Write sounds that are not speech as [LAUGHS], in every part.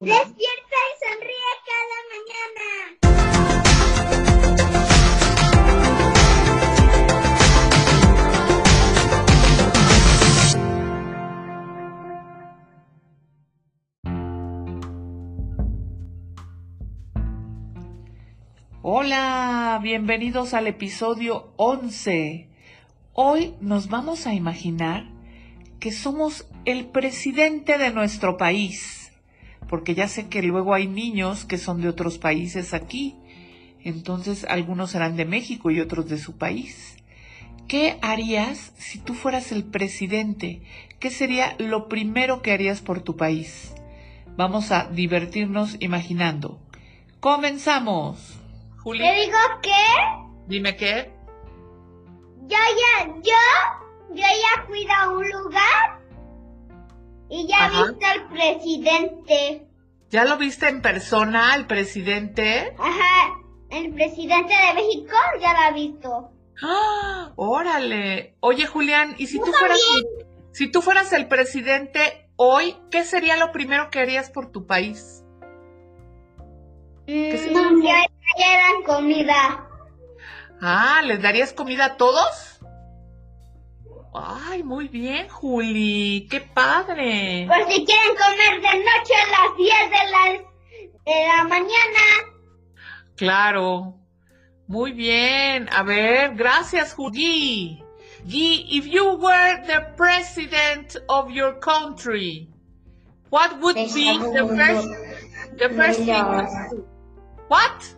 Despierta y sonríe cada mañana. Hola, bienvenidos al episodio 11. Hoy nos vamos a imaginar que somos el presidente de nuestro país, porque ya sé que luego hay niños que son de otros países aquí, entonces algunos serán de México y otros de su país. ¿Qué harías si tú fueras el presidente? ¿Qué sería lo primero que harías por tu país? Vamos a divertirnos imaginando. ¡Comenzamos! Juli, Te digo que dime qué. yo ya, yo, yo ya fui a un lugar y ya Ajá. viste al presidente. ¿Ya lo viste en persona, el presidente? Ajá, el presidente de México ya lo ha visto. ¡Ah! Órale. Oye, Julián, ¿y si tú fueras si tú fueras el presidente hoy, qué sería lo primero que harías por tu país? Mm, sí? que trajeran comida. Ah, ¿les darías comida a todos? Ay, muy bien, Juli. Qué padre. Por si quieren comer de noche a las 10 de la, de la mañana. Claro. Muy bien. A ver, gracias, Juli. Guy, if you were the president of your country, what would be the first the first thing? What?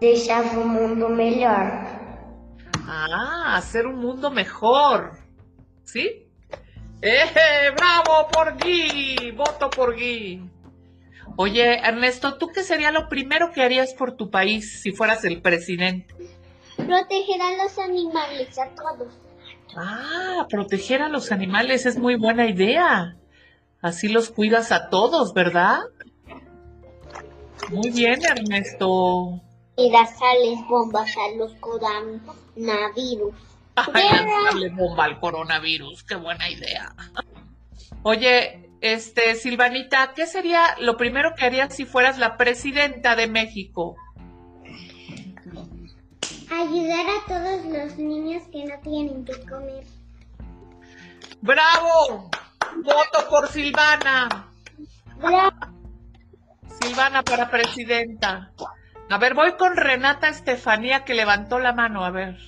Deixava o mundo melhor. Ah, hacer un mundo mejor. ¿Sí? ¡Eh! ¡Bravo por Guy! Voto por Guy. Oye, Ernesto, ¿tú qué sería lo primero que harías por tu país si fueras el presidente? Proteger a los animales, a todos. Ah, proteger a los animales es muy buena idea. Así los cuidas a todos, ¿verdad? Muy bien, Ernesto. Y darles bombas a los coronavirus. Ay, bomba al coronavirus, qué buena idea. Oye, este, Silvanita, ¿qué sería lo primero que harías si fueras la presidenta de México? Ayudar a todos los niños que no tienen que comer. ¡Bravo! Voto por Silvana. Bravo. Silvana para presidenta. A ver, voy con Renata Estefanía que levantó la mano, a ver.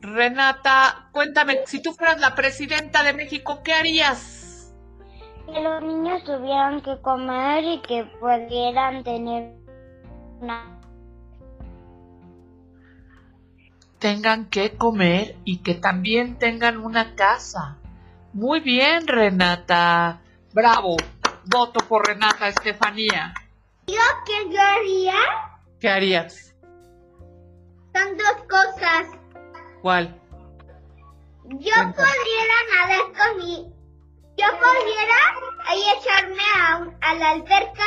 Renata, cuéntame, si tú fueras la presidenta de México, ¿qué harías? Que los niños tuvieran que comer y que pudieran tener una... tengan que comer y que también tengan una casa. Muy bien, Renata. Bravo. Voto por Renata Estefanía. Yo que yo haría ¿Qué harías? son dos cosas. ¿Cuál? Yo Cuenta. pudiera nadar con mi... Yo pudiera ahí echarme a, un- a la alberca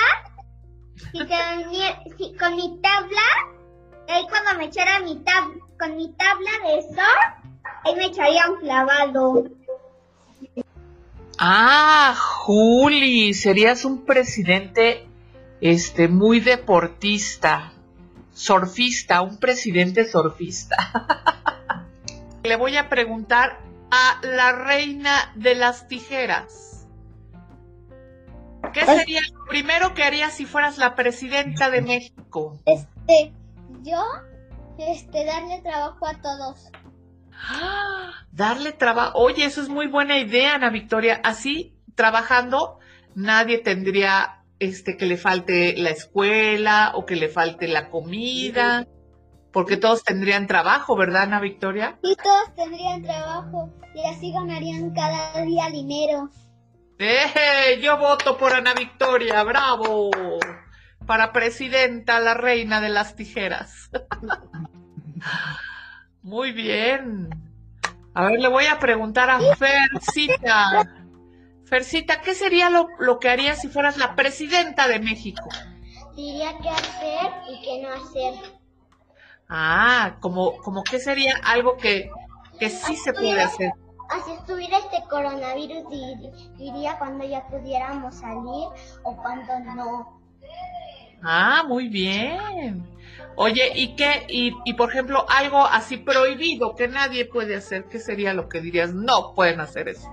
y con mi, si- con mi tabla, ahí cuando me echara mi tab, con mi tabla de surf, ahí me echaría un clavado. Ah, Juli, serías un presidente este muy deportista, surfista, un presidente surfista. [LAUGHS] Le voy a preguntar a la reina de las tijeras. ¿Qué Ay. sería lo primero que harías si fueras la presidenta de México? Este, yo, este, darle trabajo a todos. ¡Ah! Darle trabajo. Oye, eso es muy buena idea, Ana Victoria. Así, trabajando, nadie tendría este que le falte la escuela o que le falte la comida, porque todos tendrían trabajo, ¿verdad, Ana Victoria? Y todos tendrían trabajo y así ganarían cada día dinero. ¡Eh! Yo voto por Ana Victoria, bravo. Para presidenta, la reina de las tijeras. [LAUGHS] Muy bien. A ver, le voy a preguntar a Fercita. Fercita, ¿qué sería lo, lo que harías si fueras la presidenta de México? Diría qué hacer y qué no hacer. Ah, como, como qué sería algo que, que sí se puede hacer. así estuviera este coronavirus, diría cuando ya pudiéramos salir o cuando no. Ah, muy bien. Oye, ¿y qué? Y, y por ejemplo, algo así prohibido que nadie puede hacer, ¿qué sería lo que dirías? No pueden hacer eso.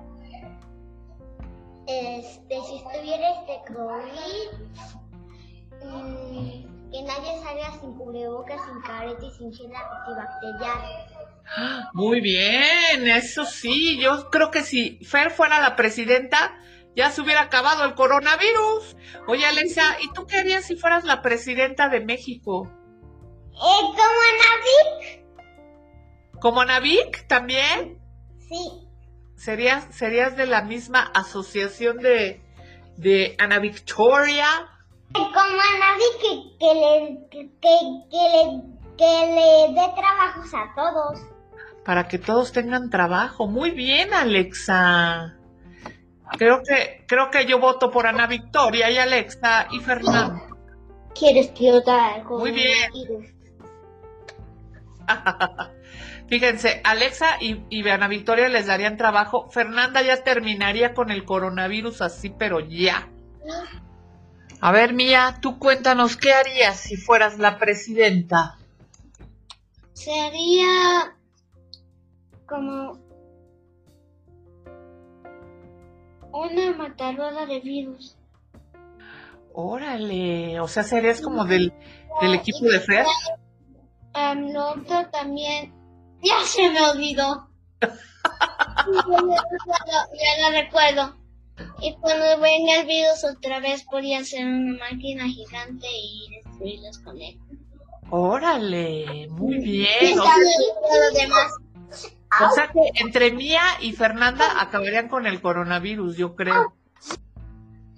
Este, si estuviera este COVID, que nadie salga sin cubrebocas, sin careta y sin gel antibacterial. Muy bien, eso sí, yo creo que si Fer fuera la presidenta, ya se hubiera acabado el coronavirus. Oye, Alexa, ¿y tú qué harías si fueras la presidenta de México? Eh, como Anavik. ¿Como Anavik también? Sí. ¿Serías, serías de la misma asociación de, de Ana Victoria? Como Anavik que, le, que, le, que le dé trabajos a todos. Para que todos tengan trabajo. Muy bien, Alexa. Creo que, creo que yo voto por Ana Victoria y Alexa y Fernando. Quiero explotar algo. Muy bien. [LAUGHS] Fíjense, Alexa y, y Ana Victoria les darían trabajo. Fernanda ya terminaría con el coronavirus así, pero ya. A ver, Mía, tú cuéntanos, ¿qué harías si fueras la presidenta? Sería como una matarueda de virus. Órale, o sea, serías como del, del equipo de Fred. Um, lo otro también, ya se me olvidó. ya lo recuerdo. Y cuando venga el virus otra vez podría ser una máquina gigante y destruirlos con él. Órale, muy bien. O sea, o sea que entre Mía y Fernanda acabarían con el coronavirus, yo creo.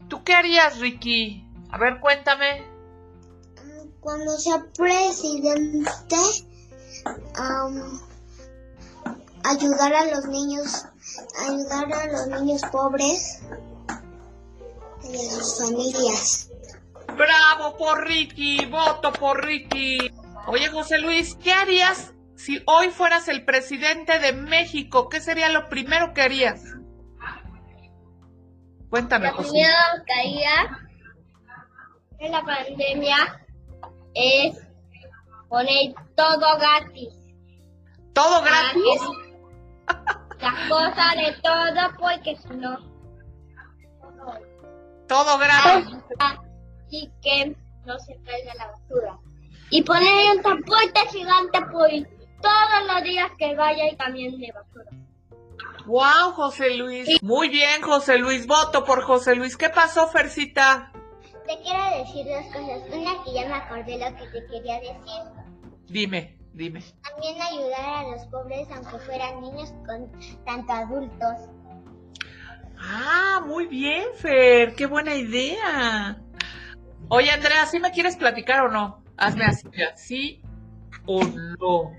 ¿Tú qué harías, Ricky? A ver, cuéntame. Cuando sea presidente, um, ayudar a los niños, ayudar a los niños pobres y a sus familias. Bravo por Ricky, voto por Ricky. Oye, José Luis, ¿qué harías si hoy fueras el presidente de México? ¿Qué sería lo primero que harías? Cuéntame, Lo José. primero que haría en la pandemia es poner todo gratis. ¿Todo gratis? Las cosas de todo porque si no, Todo gratis. y que no se caiga la basura. Y poner un transporte gigante por todos los días que vaya y cambien de basura. Wow, José Luis. Muy bien, José Luis. Voto por José Luis. ¿Qué pasó, Fercita? Te quiero decir dos cosas. Una que ya me acordé lo que te quería decir. Dime, dime. También ayudar a los pobres aunque fueran niños con tanto adultos. Ah, muy bien, Fer. Qué buena idea. Oye, Andrea, ¿sí me quieres platicar o no? Hazme así, ¿sí o no?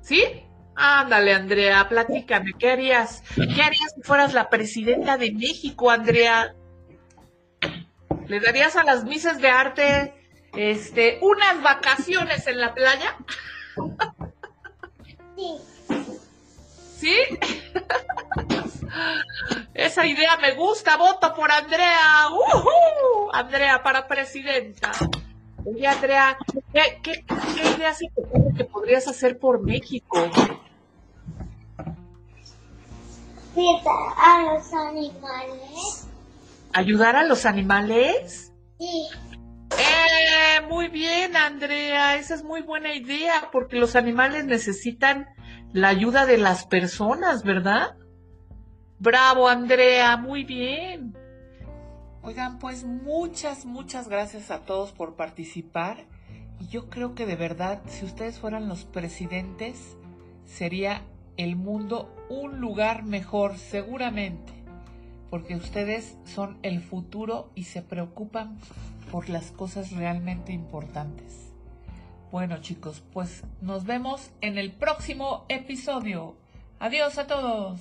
¿Sí? Ándale, Andrea, platícame, ¿qué harías? ¿Qué harías si fueras la presidenta de México, Andrea? ¿Le darías a las misas de arte este, unas vacaciones en la playa? Sí. ¿Sí? Esa idea me gusta, voto por Andrea. Andrea para presidenta. Oye, Andrea, ¿qué, qué, qué idea se te ocurre que podrías hacer por México? Cuidar a los animales. ¿Ayudar a los animales? Sí. Eh, muy bien, Andrea, esa es muy buena idea, porque los animales necesitan la ayuda de las personas, ¿verdad? Bravo, Andrea, muy bien. Oigan, pues muchas, muchas gracias a todos por participar. Y yo creo que de verdad, si ustedes fueran los presidentes, sería el mundo un lugar mejor, seguramente. Porque ustedes son el futuro y se preocupan por las cosas realmente importantes. Bueno chicos, pues nos vemos en el próximo episodio. Adiós a todos.